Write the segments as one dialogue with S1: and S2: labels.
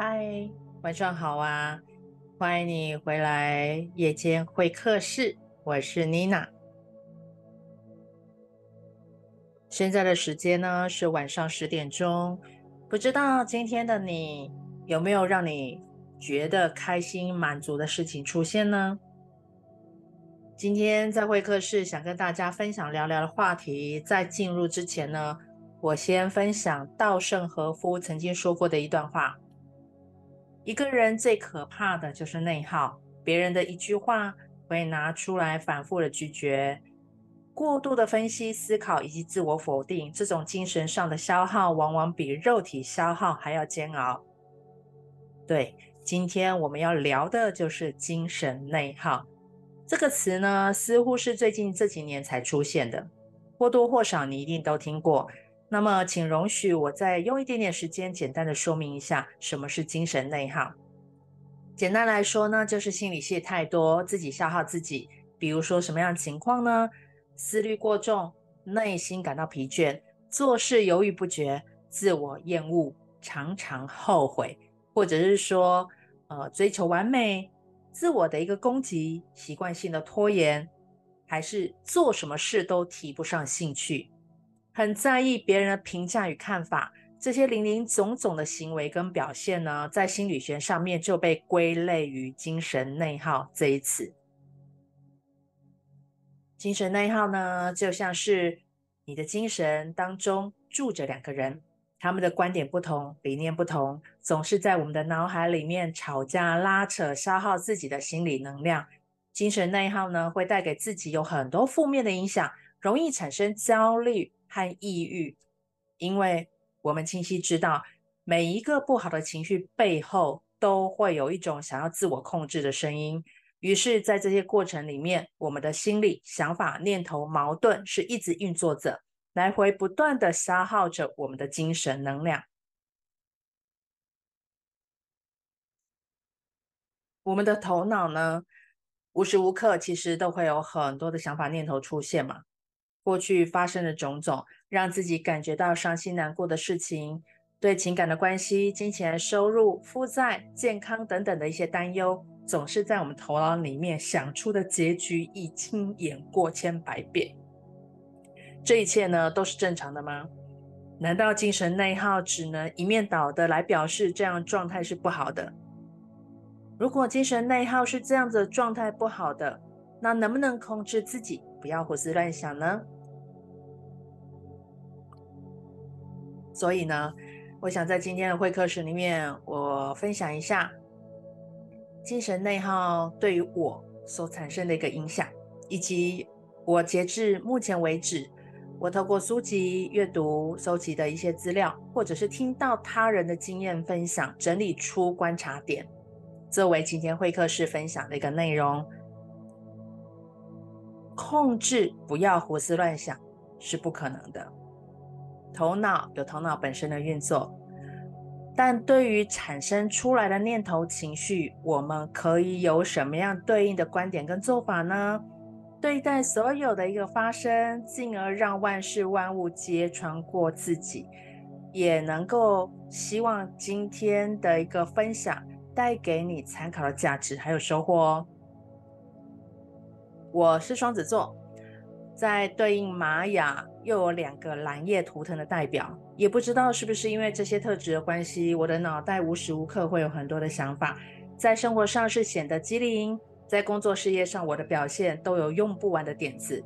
S1: 嗨，晚上好啊！欢迎你回来夜间会客室，我是妮娜。现在的时间呢是晚上十点钟，不知道今天的你有没有让你觉得开心满足的事情出现呢？今天在会客室想跟大家分享聊聊的话题，在进入之前呢，我先分享稻盛和夫曾经说过的一段话。一个人最可怕的就是内耗，别人的一句话会拿出来反复的咀嚼，过度的分析、思考以及自我否定，这种精神上的消耗往往比肉体消耗还要煎熬。对，今天我们要聊的就是精神内耗这个词呢，似乎是最近这几年才出现的，或多或少你一定都听过。那么，请容许我再用一点点时间，简单的说明一下什么是精神内耗。简单来说呢，就是心理戏太多，自己消耗自己。比如说什么样的情况呢？思虑过重，内心感到疲倦，做事犹豫不决，自我厌恶，常常后悔，或者是说，呃，追求完美，自我的一个攻击，习惯性的拖延，还是做什么事都提不上兴趣。很在意别人的评价与看法，这些林林总总的行为跟表现呢，在心理学上面就被归类于精神内耗这一词。精神内耗呢，就像是你的精神当中住着两个人，他们的观点不同，理念不同，总是在我们的脑海里面吵架、拉扯，消耗自己的心理能量。精神内耗呢，会带给自己有很多负面的影响，容易产生焦虑。和抑郁，因为我们清晰知道，每一个不好的情绪背后都会有一种想要自我控制的声音。于是，在这些过程里面，我们的心理、想法、念头、矛盾是一直运作着，来回不断地消耗着我们的精神能量。我们的头脑呢，无时无刻其实都会有很多的想法、念头出现嘛。过去发生的种种，让自己感觉到伤心难过的事情，对情感的关系、金钱、收入、负债、健康等等的一些担忧，总是在我们头脑里面想出的结局已经演过千百遍。这一切呢，都是正常的吗？难道精神内耗只能一面倒的来表示这样状态是不好的？如果精神内耗是这样子的状态不好的，那能不能控制自己，不要胡思乱想呢？所以呢，我想在今天的会客室里面，我分享一下精神内耗对于我所产生的一个影响，以及我截至目前为止，我透过书籍阅读、收集的一些资料，或者是听到他人的经验分享，整理出观察点，作为今天会客室分享的一个内容。控制，不要胡思乱想，是不可能的。头脑有头脑本身的运作，但对于产生出来的念头、情绪，我们可以有什么样对应的观点跟做法呢？对待所有的一个发生，进而让万事万物皆穿过自己，也能够希望今天的一个分享带给你参考的价值还有收获哦。我是双子座。在对应玛雅又有两个蓝夜图腾的代表，也不知道是不是因为这些特质的关系，我的脑袋无时无刻会有很多的想法，在生活上是显得机灵，在工作事业上我的表现都有用不完的点子，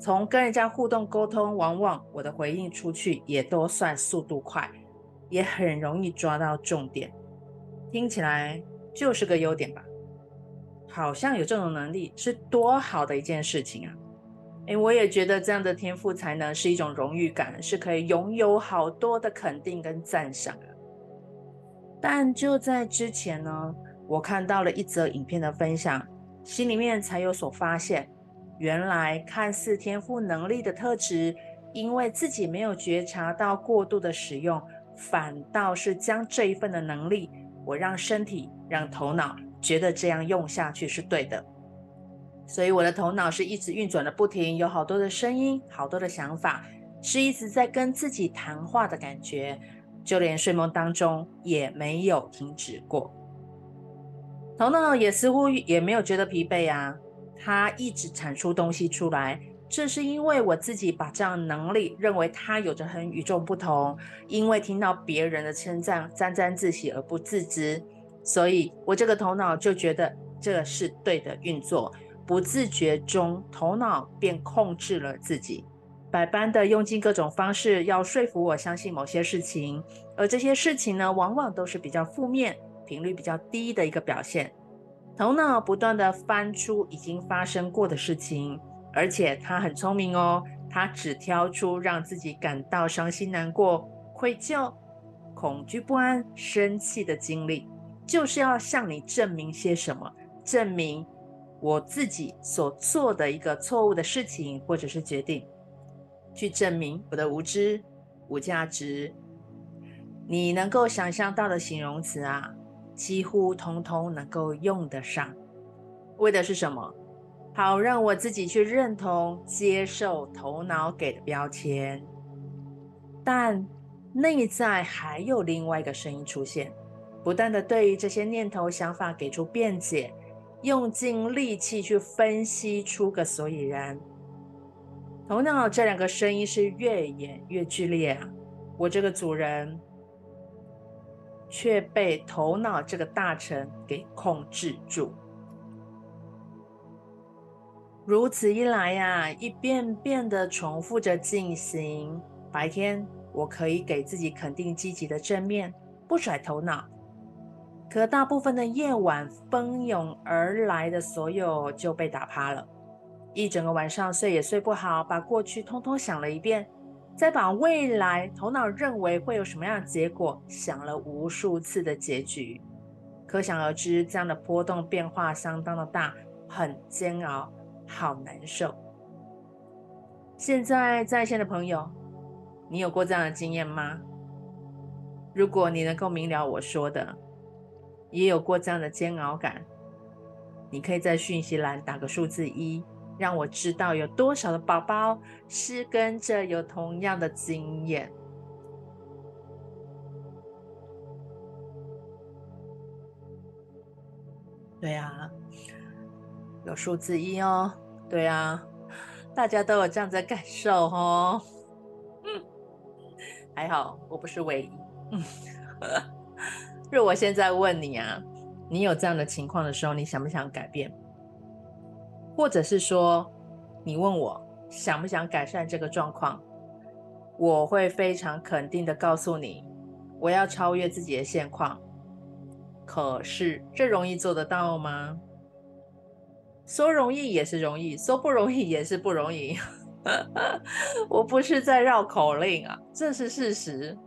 S1: 从跟人家互动沟通，往往我的回应出去也都算速度快，也很容易抓到重点，听起来就是个优点吧？好像有这种能力是多好的一件事情啊！诶，我也觉得这样的天赋才能是一种荣誉感，是可以拥有好多的肯定跟赞赏。但就在之前呢，我看到了一则影片的分享，心里面才有所发现，原来看似天赋能力的特质，因为自己没有觉察到过度的使用，反倒是将这一份的能力，我让身体、让头脑觉得这样用下去是对的。所以我的头脑是一直运转的不停，有好多的声音，好多的想法，是一直在跟自己谈话的感觉。就连睡梦当中也没有停止过。头脑也似乎也没有觉得疲惫啊，它一直产出东西出来。这是因为我自己把这样能力认为它有着很与众不同，因为听到别人的称赞，沾沾自喜而不自知，所以我这个头脑就觉得这是对的运作，不自觉中头脑便控制了自己，百般的用尽各种方式要说服我相信某些事情，而这些事情呢，往往都是比较负面、频率比较低的一个表现。头脑不断地翻出已经发生过的事情。而且他很聪明哦，他只挑出让自己感到伤心、难过、愧疚、恐惧、不安、生气的经历，就是要向你证明些什么，证明我自己所做的一个错误的事情或者是决定，去证明我的无知、无价值。你能够想象到的形容词啊，几乎通通能够用得上，为的是什么？好，让我自己去认同、接受头脑给的标签，但内在还有另外一个声音出现，不断地对于这些念头、想法给出辩解，用尽力气去分析出个所以然。头脑这两个声音是越演越剧烈啊！我这个主人却被头脑这个大臣给控制住。如此一来呀，一遍遍的重复着进行。白天我可以给自己肯定、积极的正面，不甩头脑。可大部分的夜晚，蜂拥而来的所有就被打趴了。一整个晚上睡也睡不好，把过去通通想了一遍，再把未来头脑认为会有什么样的结果想了无数次的结局。可想而知，这样的波动变化相当的大，很煎熬。好难受。现在在线的朋友，你有过这样的经验吗？如果你能够明了我说的，也有过这样的煎熬感，你可以在讯息栏打个数字一，让我知道有多少的宝宝是跟着有同样的经验。对啊。有数字一哦，对啊，大家都有这样的感受哦。嗯，还好我不是唯一。嗯，若我现在问你啊，你有这样的情况的时候，你想不想改变？或者是说，你问我想不想改善这个状况？我会非常肯定的告诉你，我要超越自己的现况。可是，这容易做得到吗？说容易也是容易，说不容易也是不容易。我不是在绕口令啊，这是事实。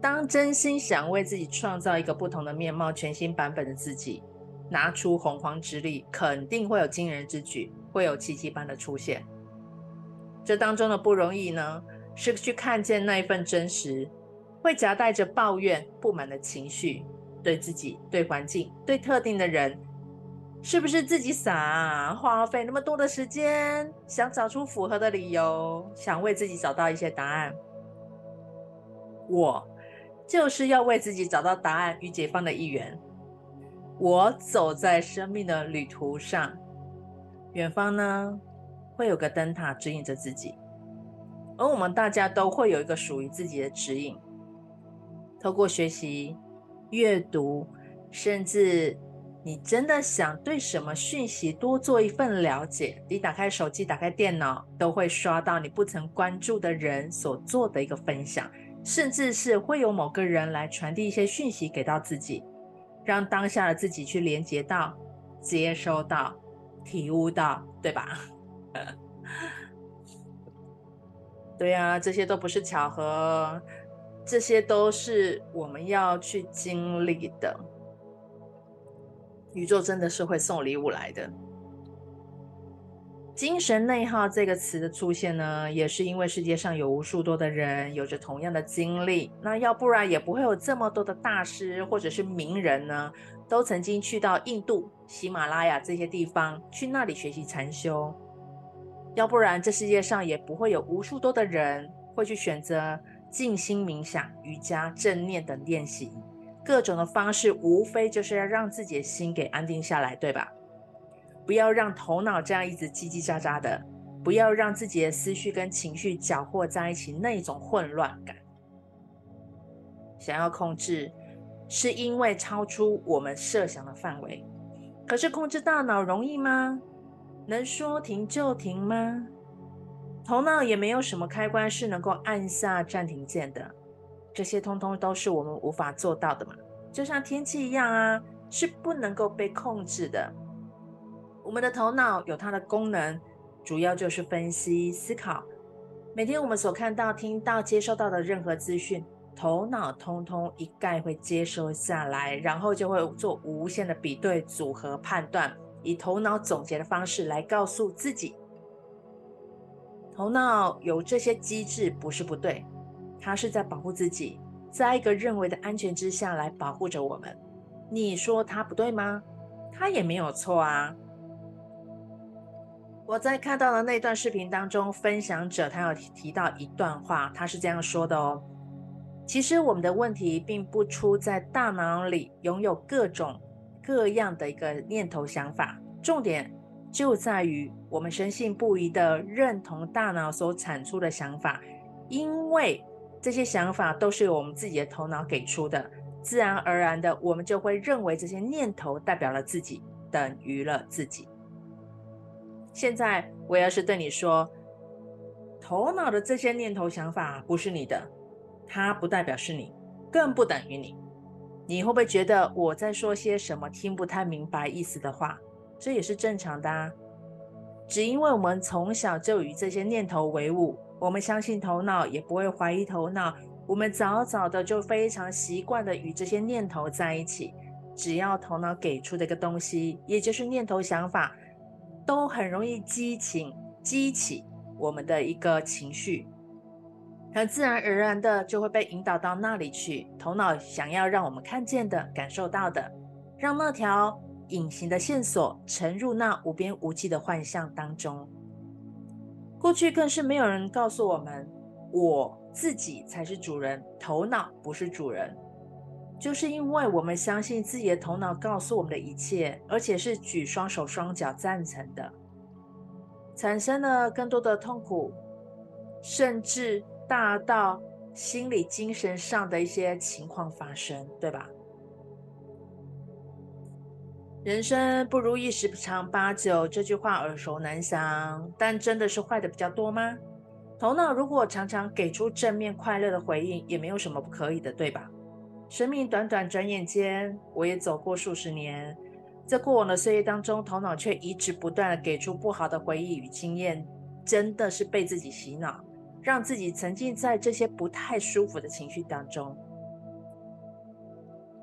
S1: 当真心想为自己创造一个不同的面貌、全新版本的自己，拿出洪荒之力，肯定会有惊人之举，会有奇迹般的出现。这当中的不容易呢，是去看见那一份真实，会夹带着抱怨、不满的情绪，对自己、对环境、对特定的人。是不是自己傻啊？花费那么多的时间，想找出符合的理由，想为自己找到一些答案。我就是要为自己找到答案与解放的一员。我走在生命的旅途上，远方呢，会有个灯塔指引着自己，而我们大家都会有一个属于自己的指引。透过学习、阅读，甚至。你真的想对什么讯息多做一份了解？你打开手机，打开电脑，都会刷到你不曾关注的人所做的一个分享，甚至是会有某个人来传递一些讯息给到自己，让当下的自己去连接到、接收到、体悟到，对吧？对啊，这些都不是巧合，这些都是我们要去经历的。宇宙真的是会送礼物来的。精神内耗这个词的出现呢，也是因为世界上有无数多的人有着同样的经历，那要不然也不会有这么多的大师或者是名人呢，都曾经去到印度、喜马拉雅这些地方去那里学习禅修，要不然这世界上也不会有无数多的人会去选择静心冥想、瑜伽、正念等练习，各种的方式，无非就是要让自己的心给安定下来，对吧？不要让头脑这样一直叽叽喳喳的，不要让自己的思绪跟情绪搅和在一起，那种混乱感。想要控制，是因为超出我们设想的范围。可是控制大脑容易吗？能说停就停吗？头脑也没有什么开关是能够按下暂停键的，这些通通都是我们无法做到的嘛。就像天气一样啊，是不能够被控制的。我们的头脑有它的功能，主要就是分析、思考。每天我们所看到、听到、接收到的任何资讯，头脑通通一概会接收下来，然后就会做无限的比对、组合、判断，以头脑总结的方式来告诉自己。头脑有这些机制不是不对，它是在保护自己，在一个认为的安全之下来保护着我们。你说它不对吗？它也没有错啊。我在看到的那段视频当中，分享者他有提到一段话，他是这样说的哦：其实我们的问题并不出在大脑里拥有各种各样的一个念头想法，重点。就在于我们深信不疑的认同大脑所产出的想法，因为这些想法都是由我们自己的头脑给出的，自然而然的，我们就会认为这些念头代表了自己，等于了自己。现在我要是对你说，头脑的这些念头想法不是你的，它不代表是你，更不等于你，你会不会觉得我在说些什么听不太明白意思的话？这也是正常的啊，只因为我们从小就与这些念头为伍，我们相信头脑，也不会怀疑头脑。我们早早的就非常习惯的与这些念头在一起，只要头脑给出的一个东西，也就是念头想法，都很容易激情激起我们的一个情绪，很自然而然的就会被引导到那里去。头脑想要让我们看见的、感受到的，让那条。隐形的线索沉入那无边无际的幻象当中。过去更是没有人告诉我们，我自己才是主人，头脑不是主人。就是因为我们相信自己的头脑告诉我们的一切，而且是举双手双脚赞成的，产生了更多的痛苦，甚至大到心理、精神上的一些情况发生，对吧？人生不如意十常八九，这句话耳熟能详，但真的是坏的比较多吗？头脑如果常常给出正面快乐的回应，也没有什么不可以的，对吧？生命短短，转眼间，我也走过数十年，在过往的岁月当中，头脑却一直不断的给出不好的回忆与经验，真的是被自己洗脑，让自己沉浸在这些不太舒服的情绪当中。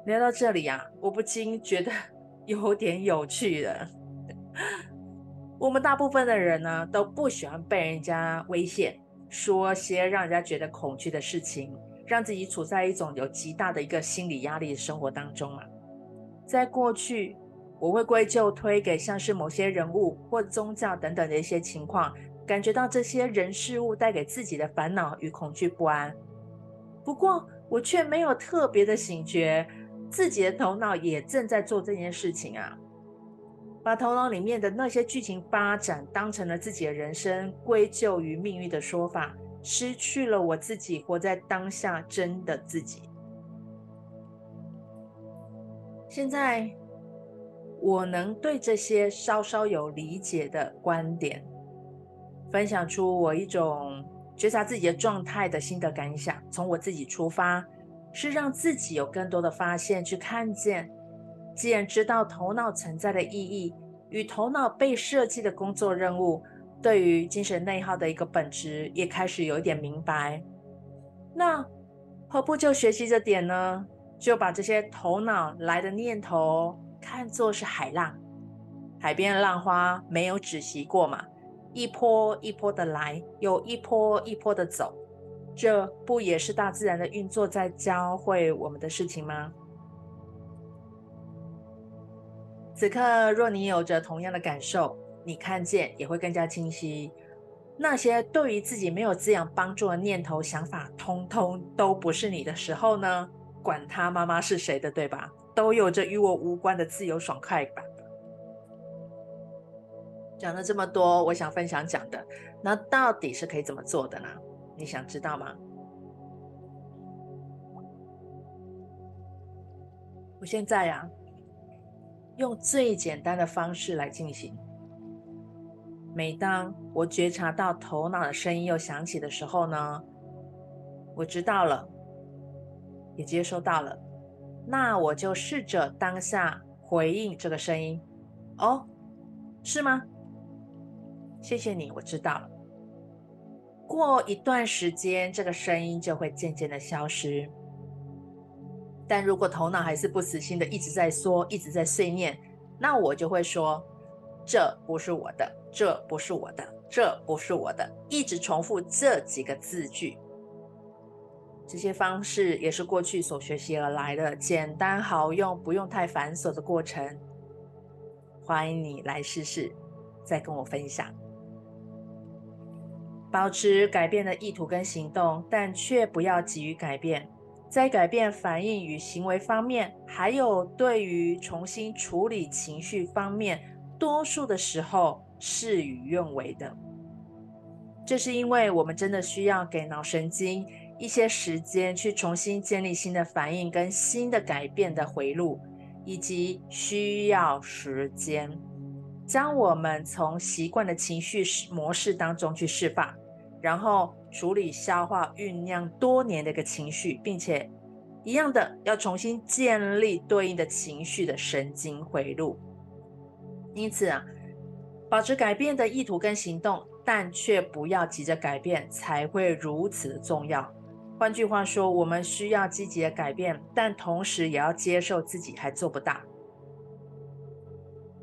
S1: 聊到这里啊，我不禁觉得。有点有趣了，我们大部分的人呢，都不喜欢被人家威胁，说些让人家觉得恐惧的事情，让自己处在一种有极大的一个心理压力的生活当中嘛。在过去，我会归咎推给像是某些人物或宗教等等的一些情况，感觉到这些人事物带给自己的烦恼与恐惧不安。不过，我却没有特别的醒觉。自己的头脑也正在做这件事情啊，把头脑里面的那些剧情发展当成了自己的人生，归咎于命运的说法，失去了我自己活在当下真的自己。现在我能对这些稍稍有理解的观点，分享出我一种觉察自己的状态的心得感想，从我自己出发。是让自己有更多的发现，去看见。既然知道头脑存在的意义与头脑被设计的工作任务，对于精神内耗的一个本质，也开始有一点明白。那何不就学习这点呢？就把这些头脑来的念头看作是海浪，海边的浪花没有止息过嘛，一波一波的来，又一波一波的走。这不也是大自然的运作在教会我们的事情吗？此刻，若你有着同样的感受，你看见也会更加清晰。那些对于自己没有滋养帮助的念头、想法，通通都不是你的时候呢？管他妈妈是谁的，对吧？都有着与我无关的自由爽快感。讲了这么多，我想分享讲的，那到底是可以怎么做的呢？你想知道吗？我现在呀、啊，用最简单的方式来进行。每当我觉察到头脑的声音又响起的时候呢，我知道了，也接收到了，那我就试着当下回应这个声音。哦，是吗？谢谢你，我知道了。过一段时间，这个声音就会渐渐的消失。但如果头脑还是不死心的一直在说，一直在碎念，那我就会说。这不是我的，这不是我的，这不是我的，一直重复这几个字句。这些方式也是过去所学习而来的，简单好用，不用太繁琐的过程。欢迎你来试试，再跟我分享。保持改变的意图跟行动，但却不要急于改变。在改变反应与行为方面，还有对于重新处理情绪方面。多数的时候事与愿违的，这是因为我们真的需要给脑神经一些时间去重新建立新的反应跟新的改变的回路，以及需要时间将我们从习惯的情绪模式当中去释放，然后处理消化酝酿多年的一个情绪，并且一样的要重新建立对应的情绪的神经回路。因此啊，保持改变的意图跟行动，但却不要急着改变，才会如此重要。换句话说，我们需要积极的改变，但同时也要接受自己还做不到。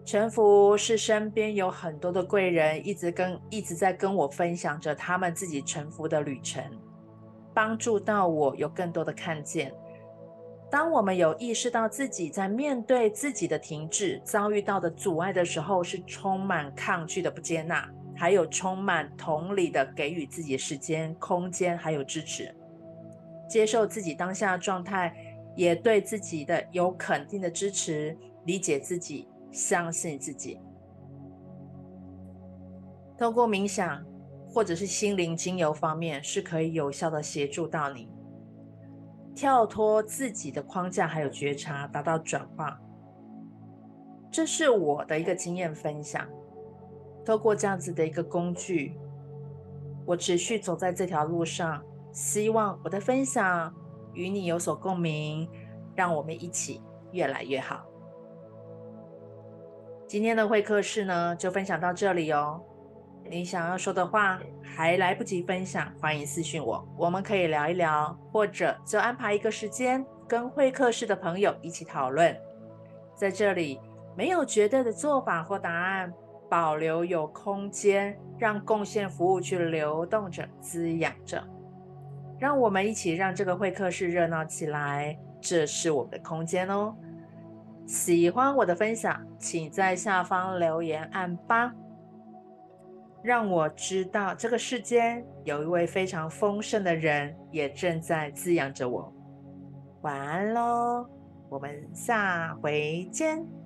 S1: 臣服是身边有很多的贵人，一直跟一直在跟我分享着他们自己臣服的旅程，帮助到我有更多的看见。当我们有意识到自己在面对自己的停滞、遭遇到的阻碍的时候，是充满抗拒的不接纳，还有充满同理的给予自己时间、空间，还有支持，接受自己当下的状态，也对自己的有肯定的支持，理解自己，相信自己。透过冥想或者是心灵精油方面，是可以有效的协助到你。跳脱自己的框架，还有觉察，达到转化。这是我的一个经验分享。透过这样子的一个工具，我持续走在这条路上。希望我的分享与你有所共鸣，让我们一起越来越好。今天的会客室呢，就分享到这里哦。你想要说的话还来不及分享，欢迎私信我，我们可以聊一聊，或者就安排一个时间跟会客室的朋友一起讨论。在这里没有绝对的做法或答案，保留有空间，让贡献服务去流动着、滋养着。让我们一起让这个会客室热闹起来，这是我们的空间哦。喜欢我的分享，请在下方留言按八。让我知道这个世间有一位非常丰盛的人，也正在滋养着我。晚安喽，我们下回见。